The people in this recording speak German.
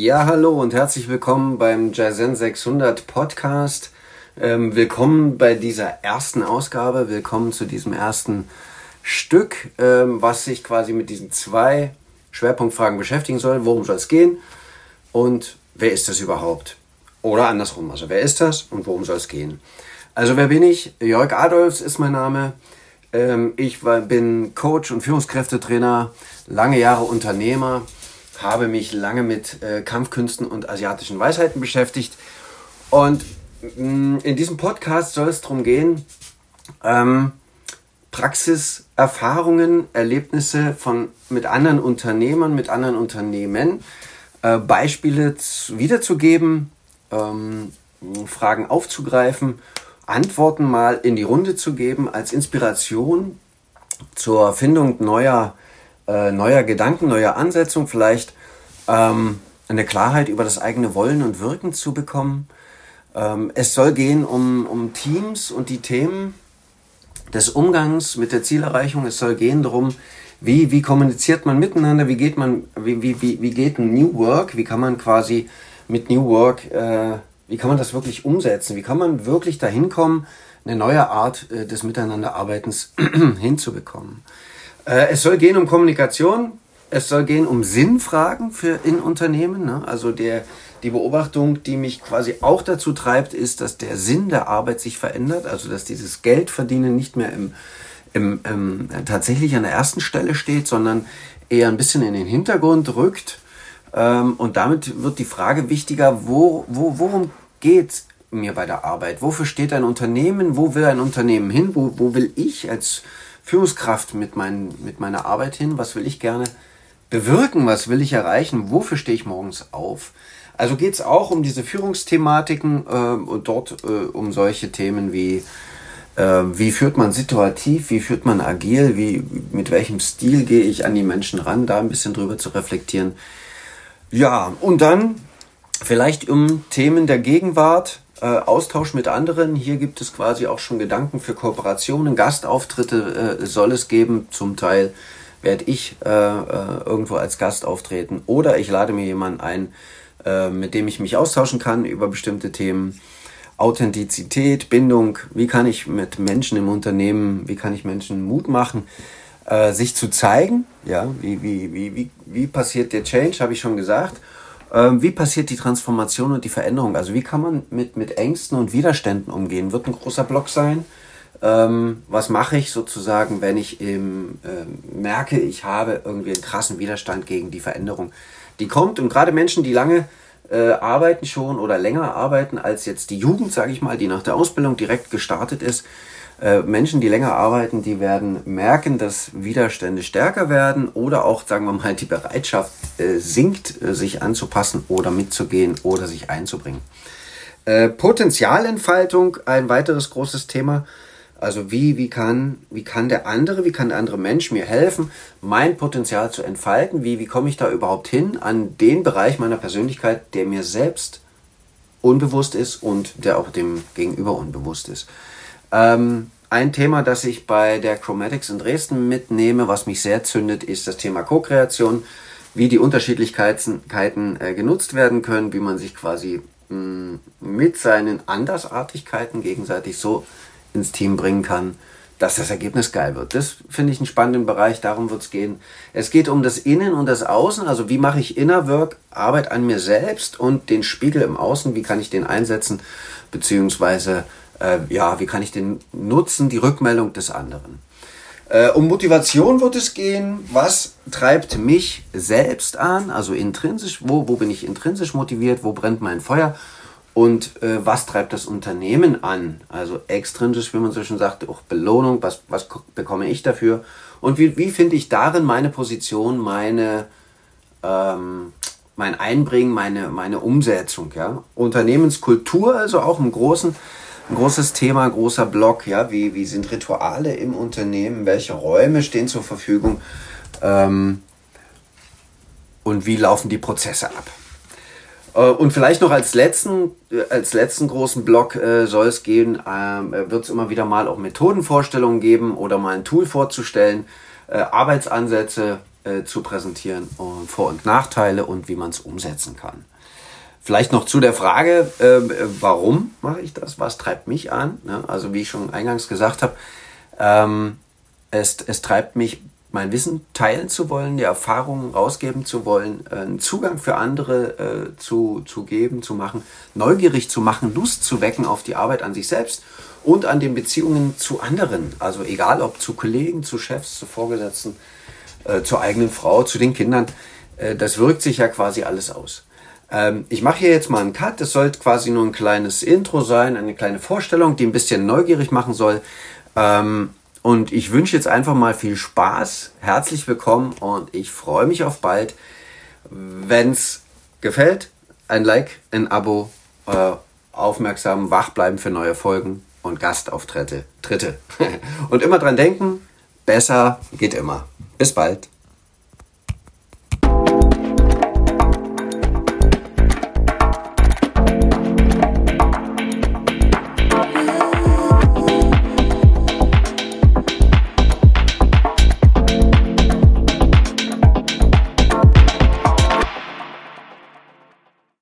Ja, hallo und herzlich willkommen beim Jaizen 600 Podcast. Ähm, willkommen bei dieser ersten Ausgabe, willkommen zu diesem ersten Stück, ähm, was sich quasi mit diesen zwei Schwerpunktfragen beschäftigen soll. Worum soll es gehen und wer ist das überhaupt? Oder andersrum, also wer ist das und worum soll es gehen? Also wer bin ich? Jörg Adolfs ist mein Name. Ähm, ich bin Coach und Führungskräftetrainer, lange Jahre Unternehmer, habe mich lange mit äh, Kampfkünsten und asiatischen Weisheiten beschäftigt. Und mh, mm, in diesem Podcast soll es darum gehen, ähm, Praxiserfahrungen, Erlebnisse von, mit anderen Unternehmern, mit anderen Unternehmen, äh, Beispiele wiederzugeben, ähm, Fragen aufzugreifen, Antworten mal in die Runde zu geben als Inspiration zur Findung neuer, äh, neuer Gedanken, neuer Ansetzungen, vielleicht ähm, eine Klarheit über das eigene Wollen und Wirken zu bekommen. Ähm, es soll gehen um, um Teams und die Themen des Umgangs mit der Zielerreichung. Es soll gehen darum, wie, wie kommuniziert man miteinander, wie geht man, wie, wie, wie, wie geht ein New Work, wie kann man quasi mit New Work, äh, wie kann man das wirklich umsetzen? Wie kann man wirklich dahin kommen, eine neue Art äh, des Miteinanderarbeitens hinzubekommen? Äh, es soll gehen um Kommunikation, es soll gehen um Sinnfragen für in Unternehmen. Ne? Also der, die Beobachtung, die mich quasi auch dazu treibt, ist, dass der Sinn der Arbeit sich verändert, also dass dieses Geldverdienen nicht mehr im, im, im, tatsächlich an der ersten Stelle steht, sondern eher ein bisschen in den Hintergrund rückt ähm, und damit wird die Frage wichtiger, wo, wo, worum geht mir bei der Arbeit? Wofür steht ein Unternehmen? Wo will ein Unternehmen hin? Wo, wo will ich als Führungskraft mit, mein, mit meiner Arbeit hin? Was will ich gerne bewirken? Was will ich erreichen? Wofür stehe ich morgens auf? Also geht es auch um diese Führungsthematiken äh, und dort äh, um solche Themen wie äh, wie führt man situativ, wie führt man agil, wie, mit welchem Stil gehe ich an die Menschen ran, da ein bisschen drüber zu reflektieren. Ja, und dann vielleicht um Themen der Gegenwart, äh, Austausch mit anderen. Hier gibt es quasi auch schon Gedanken für Kooperationen, Gastauftritte äh, soll es geben. Zum Teil werde ich äh, äh, irgendwo als Gast auftreten oder ich lade mir jemanden ein, äh, mit dem ich mich austauschen kann über bestimmte Themen. Authentizität, Bindung, wie kann ich mit Menschen im Unternehmen, wie kann ich Menschen Mut machen, sich zu zeigen. Ja, wie, wie, wie, wie, wie passiert der Change, habe ich schon gesagt. Ähm, wie passiert die Transformation und die Veränderung? Also wie kann man mit, mit Ängsten und Widerständen umgehen? Wird ein großer Block sein. Ähm, was mache ich sozusagen, wenn ich ähm, merke, ich habe irgendwie einen krassen Widerstand gegen die Veränderung, die kommt. Und gerade Menschen, die lange äh, arbeiten schon oder länger arbeiten als jetzt die Jugend, sage ich mal, die nach der Ausbildung direkt gestartet ist, äh, Menschen, die länger arbeiten, die werden merken, dass Widerstände stärker werden oder auch, sagen wir mal, die Bereitschaft äh, sinkt, äh, sich anzupassen oder mitzugehen oder sich einzubringen. Äh, Potenzialentfaltung, ein weiteres großes Thema. Also wie, wie, kann, wie kann der andere, wie kann der andere Mensch mir helfen, mein Potenzial zu entfalten? Wie, wie komme ich da überhaupt hin an den Bereich meiner Persönlichkeit, der mir selbst unbewusst ist und der auch dem Gegenüber unbewusst ist? Ähm, ein Thema, das ich bei der Chromatics in Dresden mitnehme, was mich sehr zündet, ist das Thema Co-Kreation, wie die Unterschiedlichkeiten äh, genutzt werden können, wie man sich quasi mh, mm, mit seinen Andersartigkeiten gegenseitig so ins Team bringen kann, dass das Ergebnis geil wird. Das finde ich einen spannenden Bereich, darum wird es gehen. Es geht um das Innen und das Außen, also wie mache ich Inner Work, Arbeit an mir selbst und den Spiegel im Außen, wie kann ich den einsetzen, beziehungsweise äh, ja, wie kann ich den nutzen, die Rückmeldung des anderen. Äh, um Motivation wird es gehen. Was treibt mich selbst an? Also intrinsisch, wo, wo bin ich intrinsisch motiviert? Wo brennt mein Feuer? Und äh, was treibt das Unternehmen an? Also extrinsisch, wie man so schon sagt, auch Belohnung, was, was bekomme ich dafür? Und wie, wie finde ich darin meine Position, meine, ähm, mein Einbringen, meine, meine Umsetzung? Ja? Unternehmenskultur, also auch im Großen ein großes Thema, großer Block, ja, wie, wie sind Rituale im Unternehmen, welche Räume stehen zur Verfügung ähm, und wie laufen die Prozesse ab. Äh, und vielleicht noch als letzten, äh, als letzten großen Block äh, soll es gehen, äh, wird es immer wieder mal auch Methodenvorstellungen geben oder mal ein Tool vorzustellen, äh, Arbeitsansätze äh, zu präsentieren und Vor- und Nachteile und wie man es umsetzen kann. Vielleicht noch zu der Frage, äh, warum mache ich das? Was treibt mich an? Ja, also wie ich schon eingangs gesagt habe, ähm, es, es treibt mich, mein Wissen teilen zu wollen, die Erfahrungen rausgeben zu wollen, einen Zugang für andere äh, zu, zu geben, zu machen, neugierig zu machen, Lust zu wecken auf die Arbeit an sich selbst und an den Beziehungen zu anderen. Also egal ob zu Kollegen, zu Chefs, zu Vorgesetzten, äh, zur eigenen Frau, zu den Kindern. Äh, das wirkt sich ja quasi alles aus. Ähm, ich mache hier jetzt mal einen Cut. Das sollte quasi nur ein kleines Intro sein, eine kleine Vorstellung, die ein bisschen neugierig machen soll. Ähm, und ich wünsche jetzt einfach mal viel Spaß. Herzlich willkommen und ich freue mich auf bald. Wenn es gefällt, ein Like, ein Abo, äh, aufmerksam, wach bleiben für neue Folgen und Gastauftritte. Dritte. und immer dran denken, besser geht immer. Bis bald.